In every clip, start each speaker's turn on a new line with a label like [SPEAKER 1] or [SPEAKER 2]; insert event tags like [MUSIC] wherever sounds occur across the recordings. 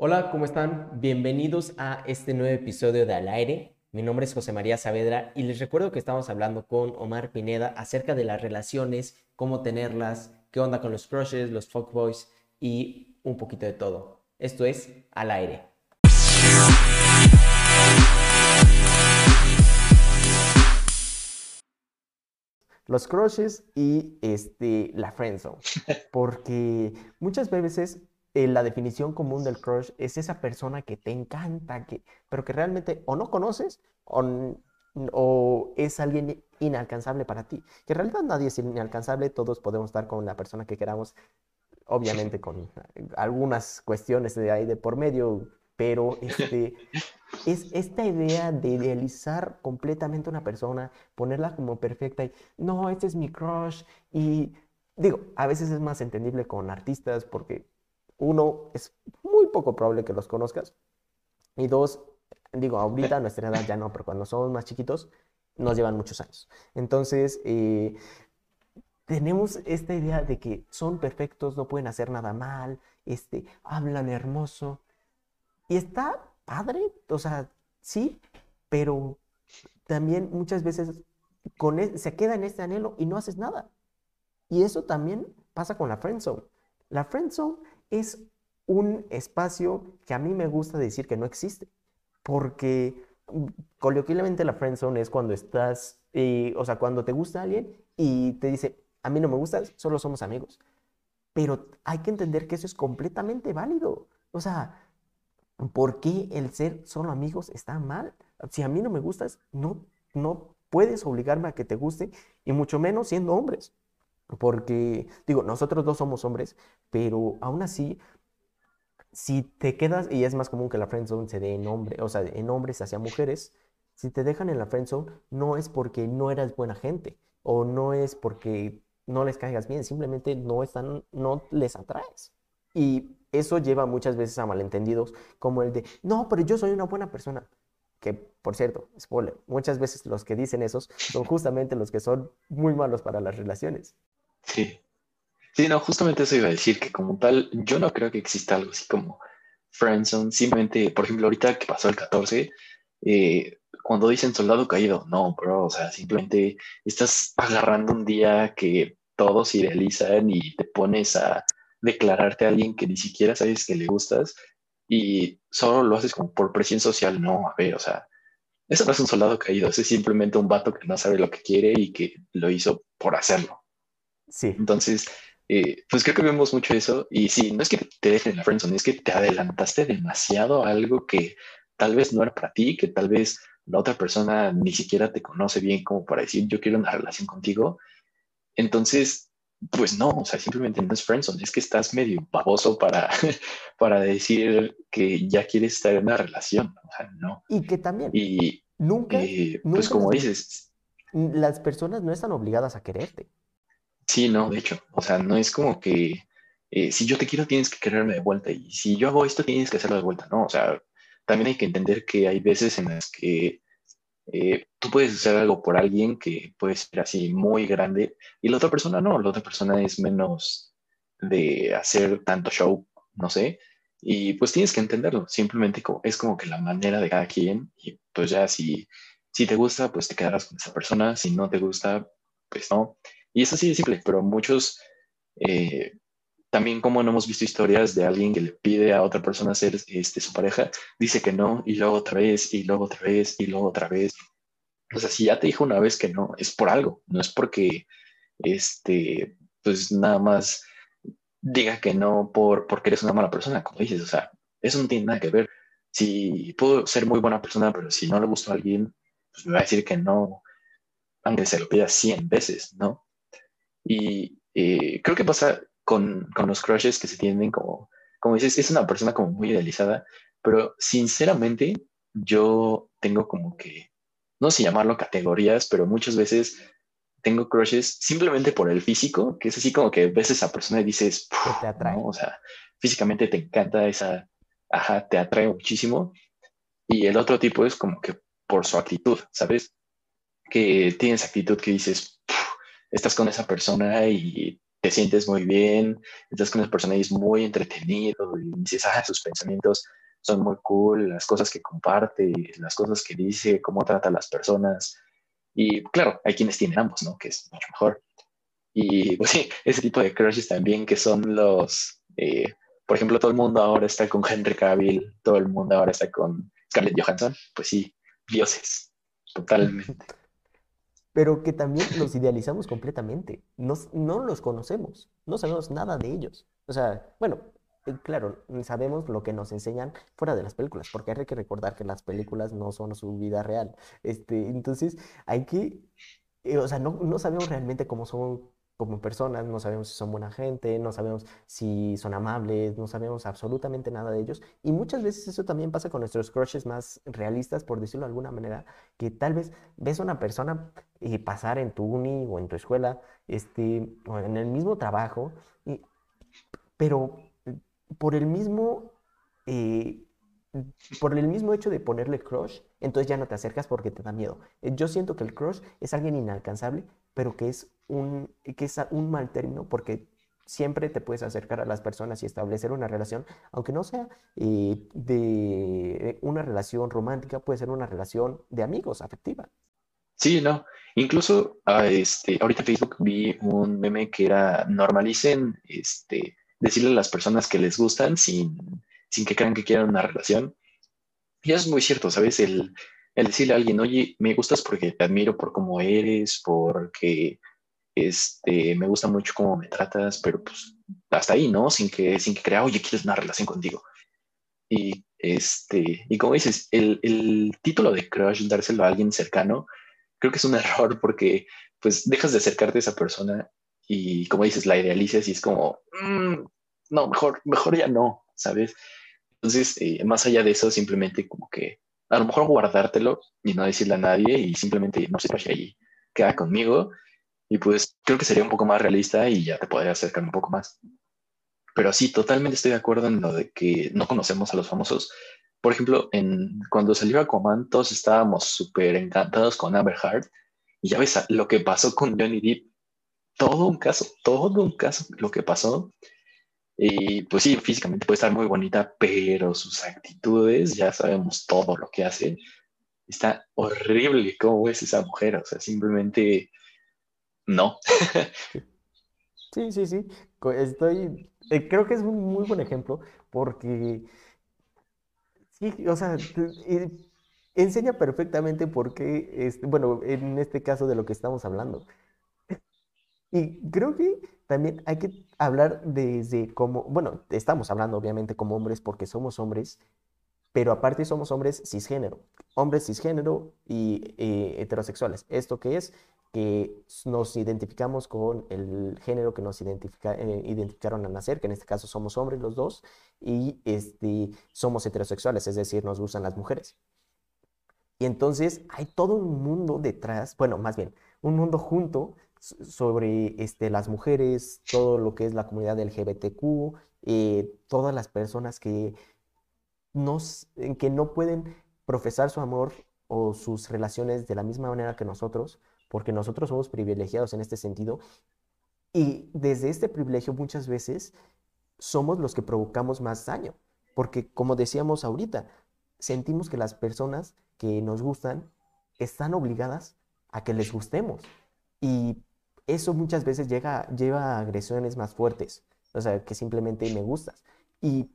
[SPEAKER 1] Hola, ¿cómo están? Bienvenidos a este nuevo episodio de Al Aire. Mi nombre es José María Saavedra y les recuerdo que estamos hablando con Omar Pineda acerca de las relaciones, cómo tenerlas, qué onda con los crushes, los fuckboys y un poquito de todo. Esto es Al Aire. Los crushes y este, la friendzone. [LAUGHS] Porque muchas veces eh, la definición común del crush es esa persona que te encanta, que, pero que realmente o no conoces o, o es alguien inalcanzable para ti. Que en realidad nadie es inalcanzable, todos podemos estar con la persona que queramos, obviamente con algunas cuestiones de ahí de por medio, pero este, es esta idea de idealizar completamente una persona, ponerla como perfecta y, no, este es mi crush, y digo, a veces es más entendible con artistas porque uno, es muy poco probable que los conozcas, y dos, digo, ahorita a nuestra edad ya no, pero cuando somos más chiquitos, nos llevan muchos años. Entonces, eh, tenemos esta idea de que son perfectos, no pueden hacer nada mal, este, hablan hermoso, y está padre, o sea, sí, pero también muchas veces e, se queda en este anhelo y no haces nada. Y eso también pasa con la friendzone. La friendzone es un espacio que a mí me gusta decir que no existe, porque mm, coloquialmente la friendzone es cuando estás, eh, o sea, cuando te gusta alguien y te dice, a mí no me gustas, solo somos amigos. Pero hay que entender que eso es completamente válido. O sea, ¿Por qué el ser solo amigos está mal? Si a mí no me gustas, no, no puedes obligarme a que te guste, y mucho menos siendo hombres. Porque, digo, nosotros dos somos hombres, pero aún así, si te quedas, y es más común que la friendzone se dé en hombres, o sea, en hombres hacia mujeres, si te dejan en la friendzone, no es porque no eras buena gente, o no es porque no les caigas bien, simplemente no están, no les atraes. Y eso lleva muchas veces a malentendidos como el de, no, pero yo soy una buena persona. Que, por cierto, spoiler, muchas veces los que dicen esos son justamente los que son muy malos para las relaciones.
[SPEAKER 2] Sí. Sí, no, justamente eso iba a decir, que como tal, yo no creo que exista algo así como friendzone. Simplemente, por ejemplo, ahorita que pasó el 14, eh, cuando dicen soldado caído, no, bro, o sea, simplemente estás agarrando un día que todos idealizan y te pones a declararte a alguien que ni siquiera sabes que le gustas y solo lo haces como por presión social. No, a ver, o sea, eso no es un soldado caído, es simplemente un vato que no sabe lo que quiere y que lo hizo por hacerlo.
[SPEAKER 1] Sí.
[SPEAKER 2] Entonces, eh, pues creo que vemos mucho eso. Y sí, no es que te dejen en la friendzone, es que te adelantaste demasiado a algo que tal vez no era para ti, que tal vez la otra persona ni siquiera te conoce bien como para decir yo quiero una relación contigo. Entonces, pues no, o sea, simplemente no es friendzone, es que estás medio baboso para, [LAUGHS] para decir que ya quieres estar en una relación, o sea, no.
[SPEAKER 1] Y que también,
[SPEAKER 2] y,
[SPEAKER 1] nunca,
[SPEAKER 2] eh, pues como dices,
[SPEAKER 1] las personas no están obligadas a quererte.
[SPEAKER 2] Sí, no, de hecho, o sea, no es como que eh, si yo te quiero tienes que quererme de vuelta y si yo hago esto tienes que hacerlo de vuelta, no, o sea, también hay que entender que hay veces en las que eh, tú puedes hacer algo por alguien que puede ser así muy grande y la otra persona no, la otra persona es menos de hacer tanto show, no sé, y pues tienes que entenderlo, simplemente es como que la manera de cada quien y pues ya si, si te gusta, pues te quedarás con esa persona, si no te gusta, pues no. Y es así de simple, pero muchos, eh, también como no hemos visto historias de alguien que le pide a otra persona ser este, su pareja, dice que no, y luego otra vez, y luego otra vez, y luego otra vez. O sea, si ya te dijo una vez que no, es por algo, no es porque, este, pues nada más diga que no por, porque eres una mala persona, como dices, o sea, eso no tiene nada que ver. Si puedo ser muy buena persona, pero si no le gusta a alguien, pues me va a decir que no, aunque se lo pida 100 veces, ¿no? Y eh, creo que pasa con, con, los crushes que se tienen como, como dices, es una persona como muy idealizada, pero sinceramente yo tengo como que, no sé llamarlo categorías, pero muchas veces tengo crushes simplemente por el físico, que es así como que ves a esa persona y dices,
[SPEAKER 1] te atrae.
[SPEAKER 2] o sea, físicamente te encanta esa, ajá, te atrae muchísimo. Y el otro tipo es como que por su actitud, ¿sabes? Que tienes actitud que dices, estás con esa persona y te sientes muy bien, estás con una persona y es muy entretenido y dices, ah, sus pensamientos son muy cool, las cosas que comparte, las cosas que dice, cómo trata a las personas. Y claro, hay quienes tienen ambos, ¿no? Que es mucho mejor. Y pues sí, ese tipo de crushes también que son los, eh, por ejemplo, todo el mundo ahora está con Henry Cavill, todo el mundo ahora está con Scarlett Johansson, pues sí, dioses, totalmente. [LAUGHS]
[SPEAKER 1] Pero que también los idealizamos completamente, no, no los conocemos, no sabemos nada de ellos. O sea, bueno, eh, claro, sabemos lo que nos enseñan fuera de las películas, porque hay que recordar que las películas no son su vida real. Este, entonces, hay que, eh, o sea, no, no sabemos realmente cómo son como personas, no sabemos si son buena gente, no sabemos si son amables, no sabemos absolutamente nada de ellos. Y muchas veces eso también pasa con nuestros crushes más realistas, por decirlo de alguna manera, que tal vez ves a una persona y pasar en tu uni o en tu escuela, este, o en el mismo trabajo, y, pero por el mismo... Eh, por el mismo hecho de ponerle crush, entonces ya no te acercas porque te da miedo. Eh, yo siento que el crush es alguien inalcanzable, pero que es un, que es un mal término porque siempre te puedes acercar a las personas y establecer una relación, aunque no sea eh, de una relación romántica, puede ser una relación de amigos, afectiva.
[SPEAKER 2] Sí, no. Incluso a ah, este, ahorita en Facebook vi un meme que era normalicen este, decirle a las personas que les gustan sin, sin que crean que quieran una relación. Y eso es muy cierto, ¿sabes? El, el decirle a alguien, oye, me gustas porque te admiro por cómo eres, porque este, me gusta mucho cómo me tratas, pero pues hasta ahí, ¿no? Sin que, sin que crea, oye, quieres una relación contigo. Y, este, y como dices, el, el título de crush, dárselo a alguien cercano, creo que es un [LAUGHS] error porque pues dejas de acercarte a esa persona y como dices, la idealizas y es como, mm, no, mejor, mejor ya no, ¿sabes? Entonces, eh, más allá de eso, simplemente como que a lo mejor guardártelo y no decirle a nadie y simplemente no sé, si ahí queda conmigo y pues creo que sería un poco más realista y ya te podría acercar un poco más. Pero sí, totalmente estoy de acuerdo en lo de que no conocemos a los famosos. Por ejemplo, en, cuando salió Aquaman, todos estábamos súper encantados con Amber Heard. Y ya ves lo que pasó con Johnny Depp. Todo un caso, todo un caso lo que pasó. Y pues sí, físicamente puede estar muy bonita, pero sus actitudes, ya sabemos todo lo que hace. Está horrible cómo es esa mujer. O sea, simplemente no.
[SPEAKER 1] sí, sí, sí. Estoy, eh, creo que es un muy buen ejemplo porque, sí, o sea, eh, enseña perfectamente por qué, este, bueno, en este caso de lo que estamos hablando. Y creo que también hay que hablar desde cómo, bueno, estamos hablando obviamente como hombres porque somos hombres, pero aparte somos hombres cisgénero, hombres cisgénero y eh, heterosexuales. ¿Esto qué es? que nos identificamos con el género que nos eh, identificaron al nacer, que en este caso somos hombres los dos, y este, somos heterosexuales, es decir, nos gustan las mujeres. Y entonces hay todo un mundo detrás, bueno, más bien, un mundo junto sobre este, las mujeres, todo lo que es la comunidad LGBTQ, eh, todas las personas que, nos, que no pueden profesar su amor o sus relaciones de la misma manera que nosotros, porque nosotros somos privilegiados en este sentido y desde este privilegio muchas veces somos los que provocamos más daño, porque como decíamos ahorita, sentimos que las personas que nos gustan están obligadas a que les gustemos y eso muchas veces llega, lleva a agresiones más fuertes, o sea, que simplemente me gustas. Y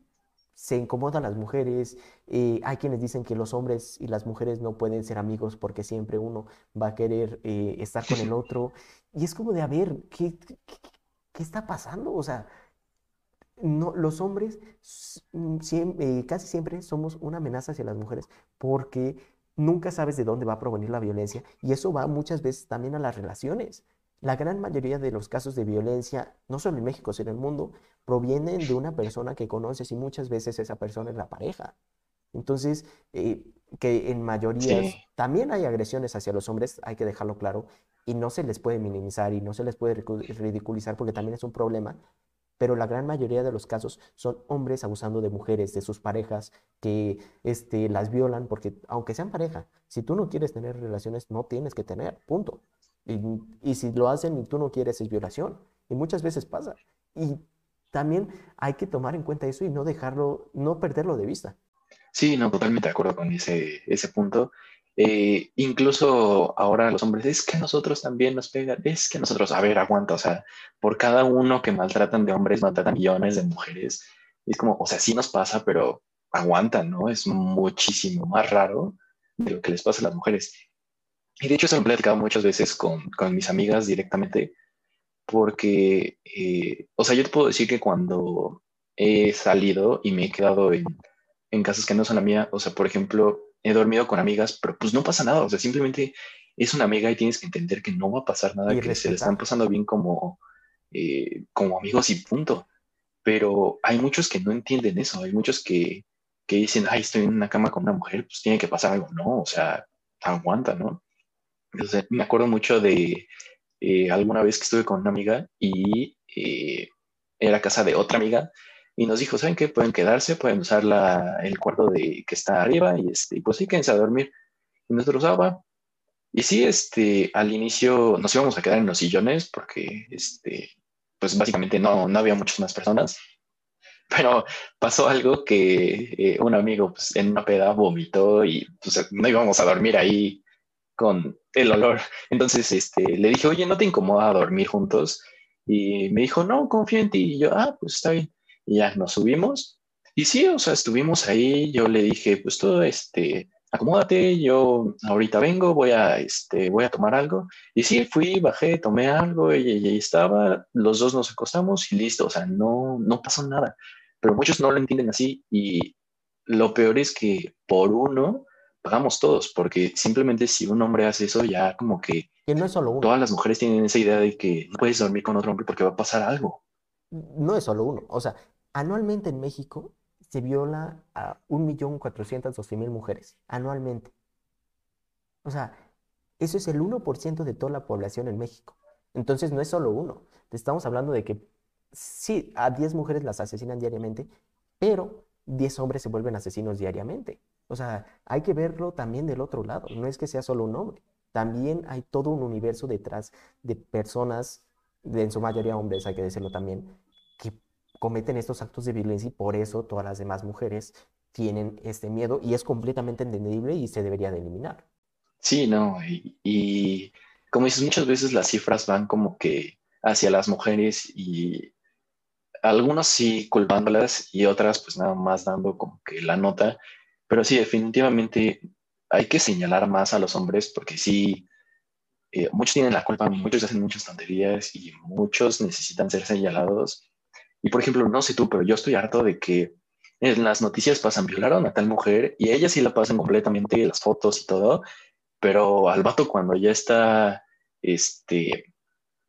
[SPEAKER 1] se incomodan las mujeres, eh, hay quienes dicen que los hombres y las mujeres no pueden ser amigos porque siempre uno va a querer eh, estar con el otro. Y es como de, a ver, ¿qué, qué, está pasando? O sea, no, los hombres mm, eh, casi siempre somos una amenaza hacia las mujeres porque nunca sabes de dónde va a provenir la violencia y eso va muchas veces también a las relaciones. La gran mayoría de los casos de violencia, no solo en México, sino en el mundo, provienen de una persona que conoces y muchas veces esa persona es la pareja. Entonces, eh, que en mayoría también hay agresiones hacia los hombres, hay que dejarlo claro, y no se les puede minimizar y no se les puede ridiculizar porque también es un problema, pero la gran mayoría de los casos son hombres abusando de mujeres, de sus parejas, que este, las violan, porque aunque sean pareja, si tú no quieres tener relaciones, no tienes que tener, punto. Y, si lo hacen y tú no quieres, es violación. y muchas veces pasa. Y también hay que tomar en cuenta eso y no dejarlo, no perderlo de vista.
[SPEAKER 2] Sí, no, totalmente de acuerdo con ese, ese punto. Eh, incluso ahora los hombres, es que a nosotros también nos pegan, es que nosotros, a ver, aguanta, o sea, por cada uno que maltratan de hombres, maltratan millones de mujeres. es como, o sea, sí nos pasa, pero aguantan, ¿no? Es muchísimo más raro de lo que les pasa a las mujeres. Y de hecho, eso lo he platicado muchas veces con, con mis amigas directamente, porque, eh, o sea, yo te puedo decir que cuando he salido y me he quedado en, en casas que no son la mía, o sea, por ejemplo, he dormido con amigas, pero pues no pasa nada, o sea, simplemente es una amiga y tienes que entender que no va a pasar nada, que se le están pasando bien como, eh, como amigos y punto. Pero hay muchos que no entienden eso, hay muchos que, que dicen, ay, estoy en una cama con una mujer, pues tiene que pasar algo, no, o sea, aguanta, ¿no? Entonces, me acuerdo mucho de eh, alguna vez que estuve con una amiga y eh, era casa de otra amiga y nos dijo, ¿saben qué? Pueden quedarse, pueden usar la, el cuarto de, que está arriba y, este, pues sí, quédense a dormir. Y nosotros, ah, Y sí, este, al inicio nos íbamos a quedar en los sillones porque, este, pues básicamente no, no había muchas más personas. Pero pasó algo que eh, un amigo pues, en una peda vomitó y pues, no íbamos a dormir ahí con el olor. [LAUGHS] Entonces este, le dije, oye, ¿no te incomoda dormir juntos? Y me dijo, no, confío en ti. Y yo, ah, pues está bien. Y ya nos subimos. Y sí, o sea, estuvimos ahí. Yo le dije, pues todo, este, acomódate, yo ahorita vengo, voy a, este, voy a tomar algo. Y sí, fui, bajé, tomé algo y, ahí estaba, los dos nos acostamos y listo, o sea, no, no pasó nada. Pero muchos no lo entienden así y lo peor es que por uno pagamos todos, porque simplemente si un hombre hace eso, ya como que,
[SPEAKER 1] que no es solo uno.
[SPEAKER 2] todas las mujeres tienen esa idea de que no puedes dormir con otro hombre porque va a pasar algo.
[SPEAKER 1] No es solo uno, o sea, anualmente en México se viola a 1.412.000 mujeres, anualmente. O sea, eso es el 1% de toda la población en México. Entonces no es solo uno. Te estamos hablando de que sí, a 10 mujeres las asesinan diariamente, pero 10 hombres se vuelven asesinos diariamente. O sea, hay que verlo también del otro lado. No es que sea solo un hombre. También hay todo un universo detrás de personas, en su mayoría hombres, hay que decirlo también, que cometen estos actos de violencia y por eso todas las demás mujeres tienen este miedo y es completamente entendible y se debería de eliminar.
[SPEAKER 2] Sí, no, y, y como dices, muchas veces las cifras van como que hacia las mujeres y algunos sí culpándolas y otras pues nada más dando como que la nota, pero sí, definitivamente hay que señalar más a los hombres porque sí, eh, muchos tienen la culpa, muchos hacen muchas tonterías y muchos necesitan ser señalados. Y por ejemplo, no sé tú, pero yo estoy harto de que en las noticias pasan, violaron a tal mujer y ella sí la pasan completamente, las fotos y todo, pero al vato cuando ya está, este,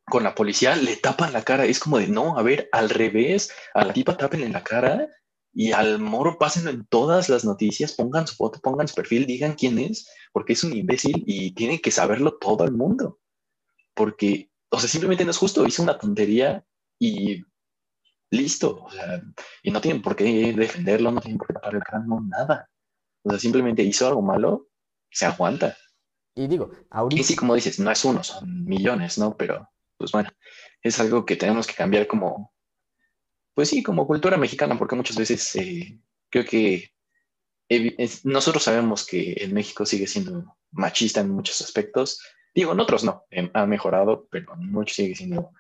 [SPEAKER 2] con la policía le tapan la cara. Es como de, no, a ver, al revés, a la tipa tapen en la cara y al moro pásenlo en todas las noticias, pongan su foto, pongan su perfil, digan quién es, porque es un imbécil y tiene que saberlo todo el mundo. Porque, o sea, simplemente no es justo, hizo una tontería y listo. O sea, y no tienen por qué defenderlo, no tienen por qué tapar el cráneo, nada. O sea, simplemente hizo algo malo, se aguanta.
[SPEAKER 1] Y digo, ahorita...
[SPEAKER 2] Y sí, como dices, no es uno, son millones, ¿no? Pero pues bueno, es algo que tenemos que cambiar como, pues sí, como cultura mexicana, porque muchas veces eh, creo que nosotros sabemos que en México sigue siendo machista en muchos aspectos. Digo, en otros no, em, ha mejorado, pero en muchos sigue siendo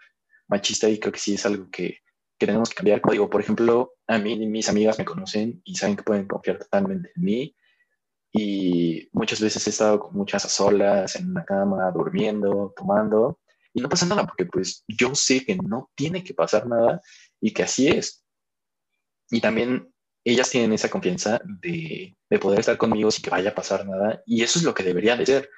[SPEAKER 2] machista y creo que sí es algo que, que tenemos que cambiar. Digo, por ejemplo, a mí mis amigas me conocen y saben que pueden confiar totalmente en mí. Y muchas veces he estado con muchas a solas, en una cama, durmiendo, tomando, y no pasa nada porque pues yo sé que no tiene que pasar nada y que así es. Y también ellas tienen esa confianza de, de poder estar conmigo sin que vaya a pasar nada y eso es lo que debería de ser.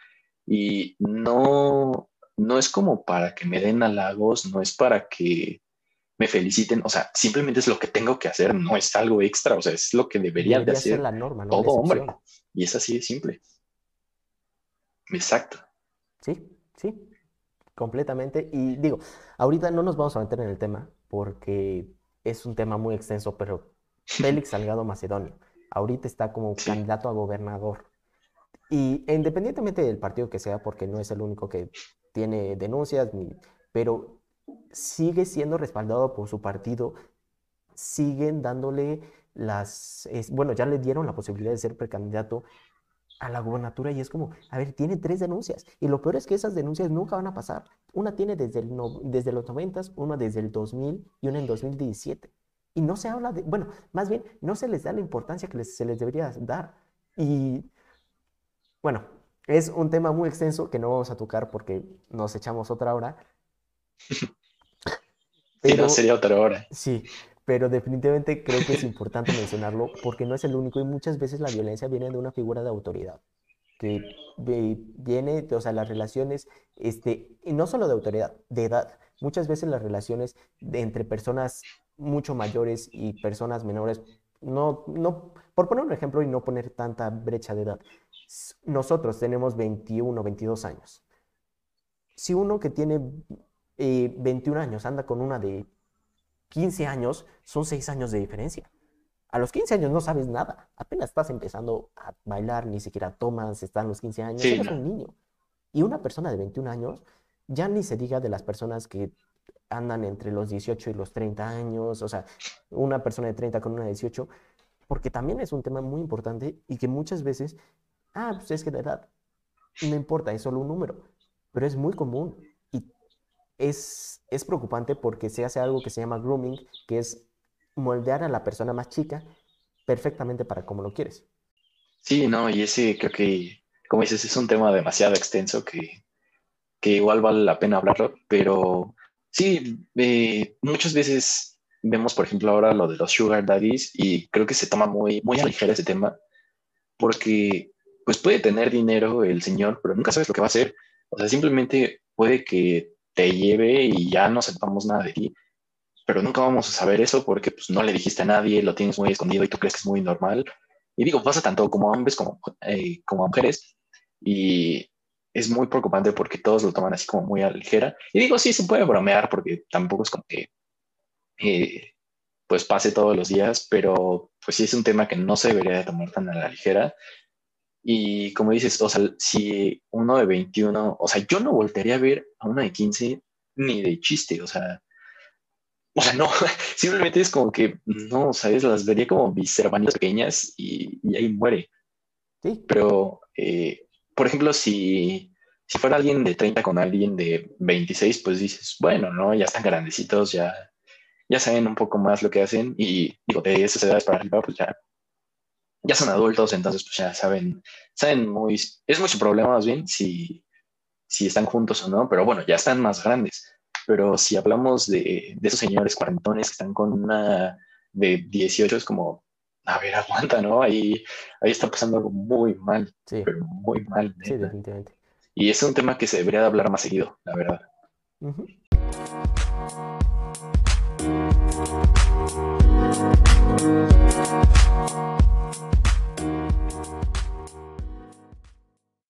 [SPEAKER 2] Y no, no es como para que me den halagos, no es para que me feliciten, o sea, simplemente es lo que tengo que hacer, no es algo extra, o sea, es lo que debería, de hacer
[SPEAKER 1] la norma,
[SPEAKER 2] todo hombre. Y es así de simple. Exacto.
[SPEAKER 1] Sí, sí, completamente. Y digo, ahorita no nos vamos a meter en el tema porque es un tema muy extenso, pero [LAUGHS] Félix Salgado Macedonio ahorita está como candidato a gobernador. Y independientemente del partido que sea, porque no es el único que tiene denuncias, ni, pero sigue siendo respaldado por su partido, siguen dándole las, bueno, ya le dieron la posibilidad de ser precandidato a la gubernatura y es como, a ver, tiene tres denuncias y lo peor es que esas denuncias nunca van a pasar. Una tiene desde, el desde los 90, una desde el 2000 y una en 2017. Y no se habla de, bueno, más bien, no se les da la importancia que se les debería dar. Y bueno, es un tema muy extenso que no vamos a tocar porque nos echamos otra hora. [LAUGHS]
[SPEAKER 2] Pero, sería otra hora.
[SPEAKER 1] Sí, pero definitivamente creo que es [LAUGHS] importante mencionarlo porque no es el único y muchas veces la violencia viene de una figura de autoridad que viene, o sea, las relaciones, este, y no solo de autoridad, de edad. Muchas veces las relaciones entre personas mucho mayores y personas menores, no, no, por poner un ejemplo y no poner tanta brecha de edad, nosotros tenemos 21, 22 años. Si uno que tiene 21 eh, años anda con una de 15 años, son 6 años de diferencia. A los 15 años no sabes nada, apenas estás empezando a bailar, ni siquiera tomas, están los 15 años, eres un niño. Y una persona de 21 años, ya ni se diga de las personas que andan entre los 18 y los 30 años, o sea, una persona de 30 con una de 18, porque también es un tema muy importante y que muchas veces, ah, pues es que la edad no importa, es solo un número, pero es muy común es, es preocupante porque se hace algo que se llama grooming, que es moldear a la persona más chica perfectamente para como lo quieres.
[SPEAKER 2] Sí, no, y ese creo que, como dices, es un tema demasiado extenso que, que igual vale la pena hablarlo, pero sí, eh, muchas veces vemos, por ejemplo, ahora lo de los sugar daddies y creo que se toma muy, muy a ligera ese tema porque pues puede tener dinero el señor, pero nunca sabes lo que va a hacer. O sea, simplemente puede que te lleve y ya no sepamos nada de ti. Pero nunca vamos a saber eso porque pues, no le dijiste a nadie, lo tienes muy escondido y tú crees que es muy normal. Y digo, pasa tanto como a hombres como, eh, como a mujeres. Y es muy preocupante porque todos lo toman así como muy a la ligera. Y digo, sí, se puede bromear porque tampoco es como que eh, pues pase todos los días, pero pues sí es un tema que no se debería de tomar tan a la ligera. Y como dices, o sea, si uno de 21, o sea, yo no voltearía a ver a uno de 15 ni de chiste, o sea, o sea, no, [LAUGHS] simplemente es como que, no, ¿sabes? Las vería como mis hermanas pequeñas y, ahí muere.
[SPEAKER 1] Sí.
[SPEAKER 2] Pero, eh, por ejemplo, si, si fuera alguien de 30 con alguien de 26, pues dices, bueno, ¿no? Ya están grandecitos, ya, ya saben un poco más lo que hacen y digo, de esas edades para arriba, pues ya ya son adultos, entonces pues ya saben, saben muy, es mucho problema más bien si, si están juntos o no, pero bueno, ya están más grandes. Pero si hablamos de, de esos señores cuarentones que están con una de 18, es como, a ver, aguanta, ¿no? Ahí, ahí está pasando algo muy mal,
[SPEAKER 1] sí.
[SPEAKER 2] pero muy mal.
[SPEAKER 1] Sí, definitivamente.
[SPEAKER 2] Y es un tema que se debería de hablar más seguido, la verdad. Uh